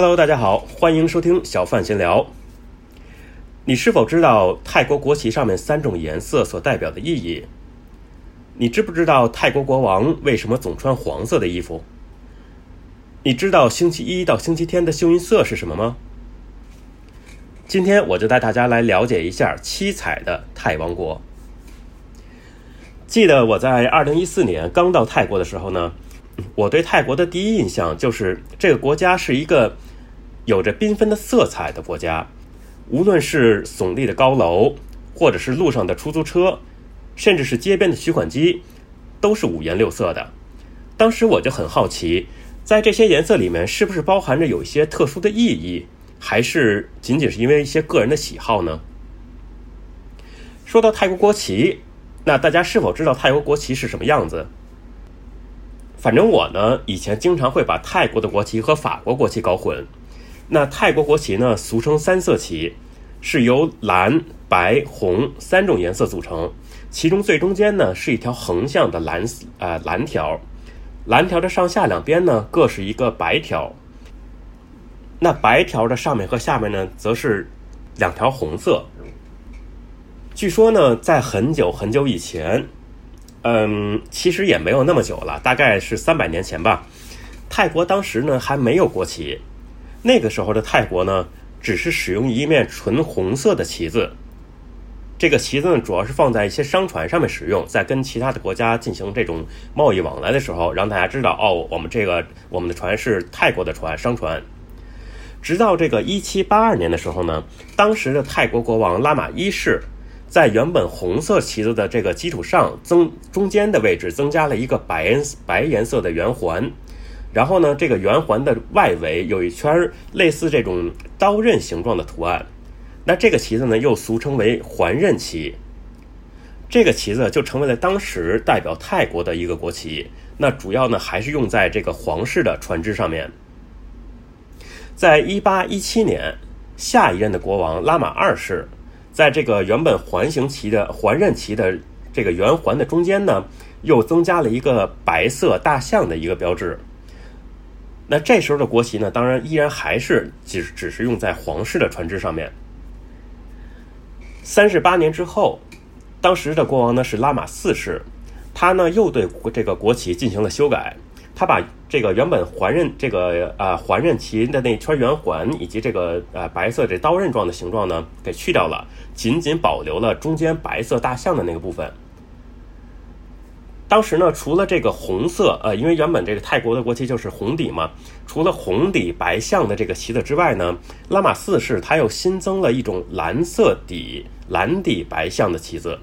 Hello，大家好，欢迎收听小范闲聊。你是否知道泰国国旗上面三种颜色所代表的意义？你知不知道泰国国王为什么总穿黄色的衣服？你知道星期一到星期天的幸运色是什么吗？今天我就带大家来了解一下七彩的泰王国。记得我在二零一四年刚到泰国的时候呢。我对泰国的第一印象就是这个国家是一个有着缤纷的色彩的国家，无论是耸立的高楼，或者是路上的出租车，甚至是街边的取款机，都是五颜六色的。当时我就很好奇，在这些颜色里面是不是包含着有一些特殊的意义，还是仅仅是因为一些个人的喜好呢？说到泰国国旗，那大家是否知道泰国国旗是什么样子？反正我呢，以前经常会把泰国的国旗和法国国旗搞混。那泰国国旗呢，俗称三色旗，是由蓝、白、红三种颜色组成。其中最中间呢，是一条横向的蓝呃蓝条，蓝条的上下两边呢，各是一个白条。那白条的上面和下面呢，则是两条红色。据说呢，在很久很久以前。嗯，其实也没有那么久了，大概是三百年前吧。泰国当时呢还没有国旗，那个时候的泰国呢只是使用一面纯红色的旗子。这个旗子呢主要是放在一些商船上面使用，在跟其他的国家进行这种贸易往来的时候，让大家知道哦，我们这个我们的船是泰国的船，商船。直到这个一七八二年的时候呢，当时的泰国国王拉玛一世。在原本红色旗子的这个基础上，增中间的位置增加了一个白白颜色的圆环，然后呢，这个圆环的外围有一圈类似这种刀刃形状的图案，那这个旗子呢又俗称为环刃旗，这个旗子就成为了当时代表泰国的一个国旗。那主要呢还是用在这个皇室的船只上面。在一八一七年，下一任的国王拉玛二世。在这个原本环形旗的环刃旗的这个圆环的中间呢，又增加了一个白色大象的一个标志。那这时候的国旗呢，当然依然还是只只是用在皇室的船只上面。三十八年之后，当时的国王呢是拉玛四世，他呢又对这个国旗进行了修改。他把这个原本环刃这个啊环刃旗的那圈圆环以及这个呃白色这刀刃状的形状呢给去掉了，仅仅保留了中间白色大象的那个部分。当时呢，除了这个红色，呃，因为原本这个泰国的国旗就是红底嘛，除了红底白象的这个旗子之外呢，拉玛四世他又新增了一种蓝色底蓝底白象的旗子。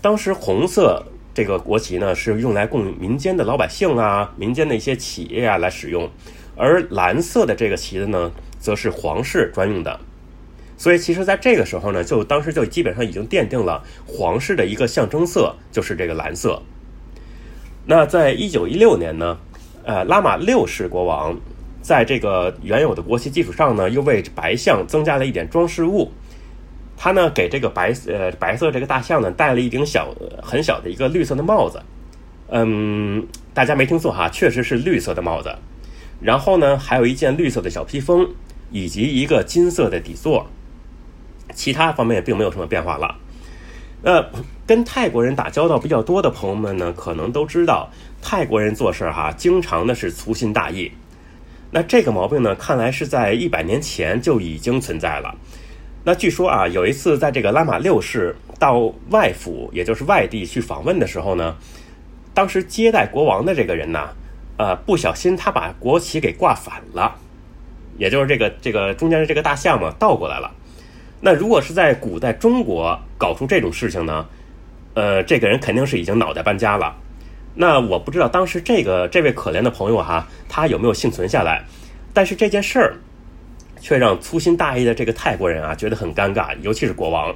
当时红色。这个国旗呢是用来供民间的老百姓啊、民间的一些企业啊来使用，而蓝色的这个旗子呢，则是皇室专用的。所以，其实在这个时候呢，就当时就基本上已经奠定了皇室的一个象征色，就是这个蓝色。那在一九一六年呢，呃，拉玛六世国王在这个原有的国旗基础上呢，又为白象增加了一点装饰物。他呢，给这个白呃白色这个大象呢戴了一顶小很小的一个绿色的帽子，嗯，大家没听错哈，确实是绿色的帽子。然后呢，还有一件绿色的小披风，以及一个金色的底座。其他方面并没有什么变化了。那跟泰国人打交道比较多的朋友们呢，可能都知道泰国人做事儿哈，经常的是粗心大意。那这个毛病呢，看来是在一百年前就已经存在了。那据说啊，有一次在这个拉玛六世到外府，也就是外地去访问的时候呢，当时接待国王的这个人呢，呃，不小心他把国旗给挂反了，也就是这个这个中间的这个大象嘛倒过来了。那如果是在古代中国搞出这种事情呢，呃，这个人肯定是已经脑袋搬家了。那我不知道当时这个这位可怜的朋友哈，他有没有幸存下来？但是这件事儿。却让粗心大意的这个泰国人啊觉得很尴尬，尤其是国王。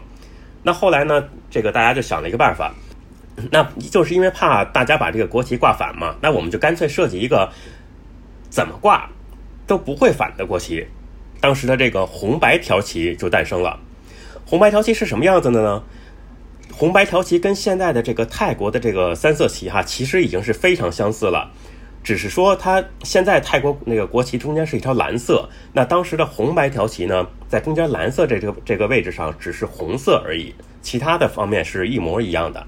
那后来呢，这个大家就想了一个办法，那就是因为怕大家把这个国旗挂反嘛，那我们就干脆设计一个怎么挂都不会反的国旗。当时的这个红白条旗就诞生了。红白条旗是什么样子的呢？红白条旗跟现在的这个泰国的这个三色旗哈，其实已经是非常相似了。只是说它现在泰国那个国旗中间是一条蓝色，那当时的红白条旗呢，在中间蓝色这个这个位置上只是红色而已，其他的方面是一模一样的。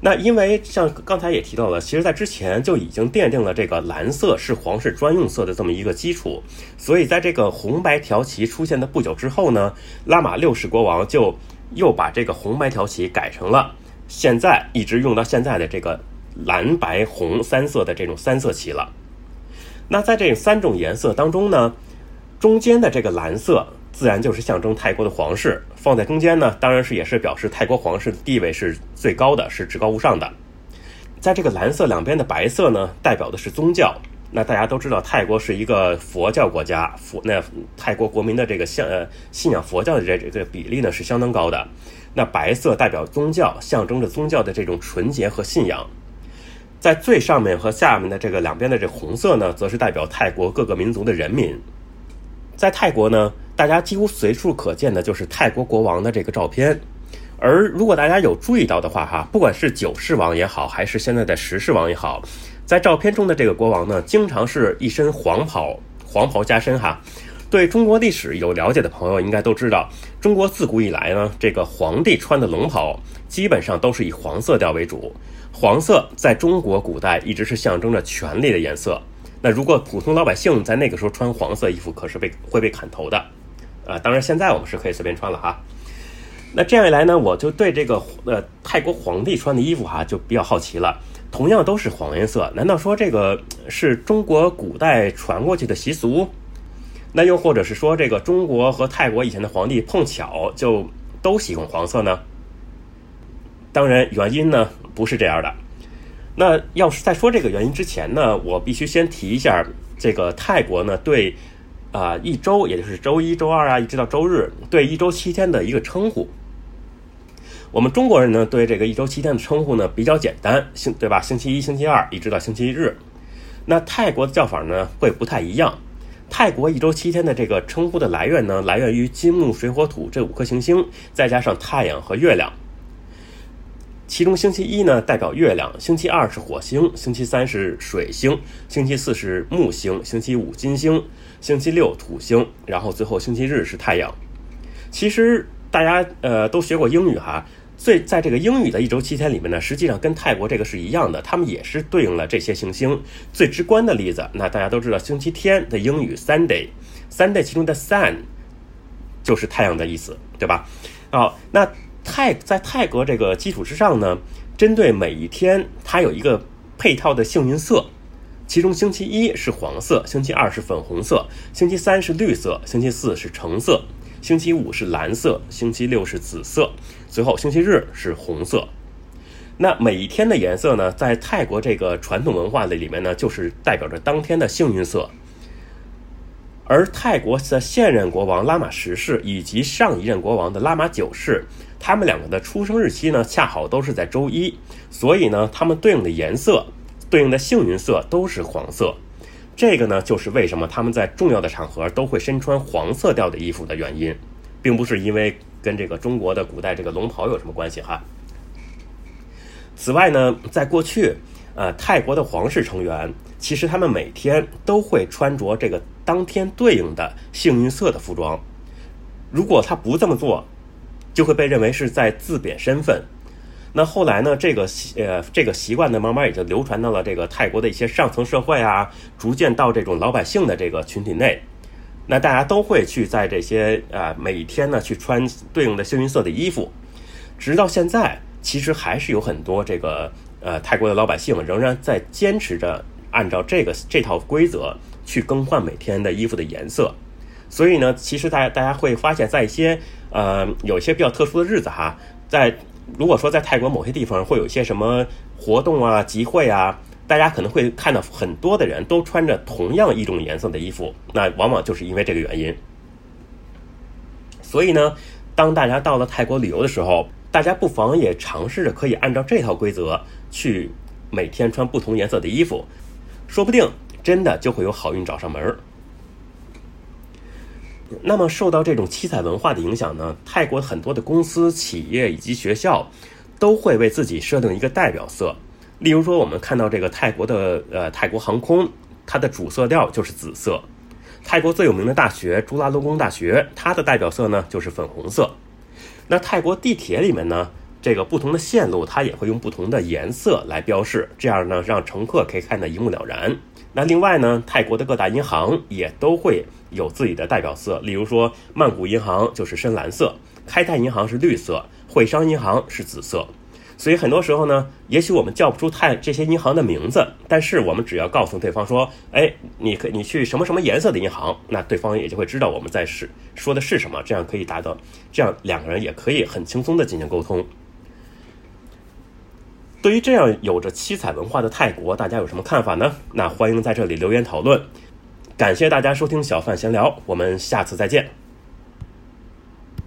那因为像刚才也提到了，其实在之前就已经奠定了这个蓝色是皇室专用色的这么一个基础，所以在这个红白条旗出现的不久之后呢，拉玛六世国王就又把这个红白条旗改成了现在一直用到现在的这个蓝白红三色的这种三色旗了。那在这三种颜色当中呢，中间的这个蓝色。自然就是象征泰国的皇室放在中间呢，当然是也是表示泰国皇室的地位是最高的，是至高无上的。在这个蓝色两边的白色呢，代表的是宗教。那大家都知道，泰国是一个佛教国家，佛那泰国国民的这个信呃信仰佛教的这这个比例呢是相当高的。那白色代表宗教，象征着宗教的这种纯洁和信仰。在最上面和下面的这个两边的这红色呢，则是代表泰国各个民族的人民。在泰国呢。大家几乎随处可见的就是泰国国王的这个照片，而如果大家有注意到的话，哈，不管是九世王也好，还是现在的十世王也好，在照片中的这个国王呢，经常是一身黄袍，黄袍加身，哈。对中国历史有了解的朋友应该都知道，中国自古以来呢，这个皇帝穿的龙袍基本上都是以黄色调为主，黄色在中国古代一直是象征着权力的颜色。那如果普通老百姓在那个时候穿黄色衣服，可是被会被砍头的。啊，当然现在我们是可以随便穿了哈。那这样一来呢，我就对这个呃泰国皇帝穿的衣服哈就比较好奇了。同样都是黄颜色，难道说这个是中国古代传过去的习俗？那又或者是说这个中国和泰国以前的皇帝碰巧就都喜欢黄色呢？当然原因呢不是这样的。那要是在说这个原因之前呢，我必须先提一下这个泰国呢对。啊，一周也就是周一周二啊，一直到周日，对一周七天的一个称呼。我们中国人呢，对这个一周七天的称呼呢比较简单，星对吧？星期一、星期二，一直到星期日。那泰国的叫法呢会不太一样。泰国一周七天的这个称呼的来源呢，来源于金木水火土这五颗行星，再加上太阳和月亮。其中星期一呢代表月亮，星期二是火星，星期三是水星，星期四是木星，星期五金星。星期六土星，然后最后星期日是太阳。其实大家呃都学过英语哈，最在这个英语的一周七天里面呢，实际上跟泰国这个是一样的，他们也是对应了这些行星。最直观的例子，那大家都知道星期天的英语 Sunday，Sunday 其中的 Sun 就是太阳的意思，对吧？好，那泰在泰国这个基础之上呢，针对每一天，它有一个配套的幸运色。其中星期一是黄色，星期二是粉红色，星期三是绿色，星期四是橙色，星期五是蓝色，星期六是紫色，最后星期日是红色。那每一天的颜色呢，在泰国这个传统文化的里面呢，就是代表着当天的幸运色。而泰国的现任国王拉玛十世以及上一任国王的拉玛九世，他们两个的出生日期呢，恰好都是在周一，所以呢，他们对应的颜色。对应的幸运色都是黄色，这个呢就是为什么他们在重要的场合都会身穿黄色调的衣服的原因，并不是因为跟这个中国的古代这个龙袍有什么关系哈。此外呢，在过去，呃，泰国的皇室成员其实他们每天都会穿着这个当天对应的幸运色的服装，如果他不这么做，就会被认为是在自贬身份。那后来呢？这个习呃，这个习惯呢，慢慢也就流传到了这个泰国的一些上层社会啊，逐渐到这种老百姓的这个群体内。那大家都会去在这些啊每天呢去穿对应的幸运色的衣服，直到现在，其实还是有很多这个呃泰国的老百姓仍然在坚持着按照这个这套规则去更换每天的衣服的颜色。所以呢，其实大家大家会发现，在一些呃有一些比较特殊的日子哈，在如果说在泰国某些地方会有一些什么活动啊、集会啊，大家可能会看到很多的人都穿着同样一种颜色的衣服，那往往就是因为这个原因。所以呢，当大家到了泰国旅游的时候，大家不妨也尝试着可以按照这套规则去每天穿不同颜色的衣服，说不定真的就会有好运找上门儿。那么，受到这种七彩文化的影响呢，泰国很多的公司、企业以及学校都会为自己设定一个代表色。例如说，我们看到这个泰国的呃泰国航空，它的主色调就是紫色。泰国最有名的大学朱拉隆功大学，它的代表色呢就是粉红色。那泰国地铁里面呢，这个不同的线路它也会用不同的颜色来标示，这样呢让乘客可以看得一目了然。那另外呢，泰国的各大银行也都会有自己的代表色，例如说曼谷银行就是深蓝色，开泰银行是绿色，汇商银行是紫色。所以很多时候呢，也许我们叫不出泰这些银行的名字，但是我们只要告诉对方说：“哎，你可你去什么什么颜色的银行？”那对方也就会知道我们在是说的是什么，这样可以达到，这样两个人也可以很轻松的进行沟通。对于这样有着七彩文化的泰国，大家有什么看法呢？那欢迎在这里留言讨论。感谢大家收听小范闲聊，我们下次再见。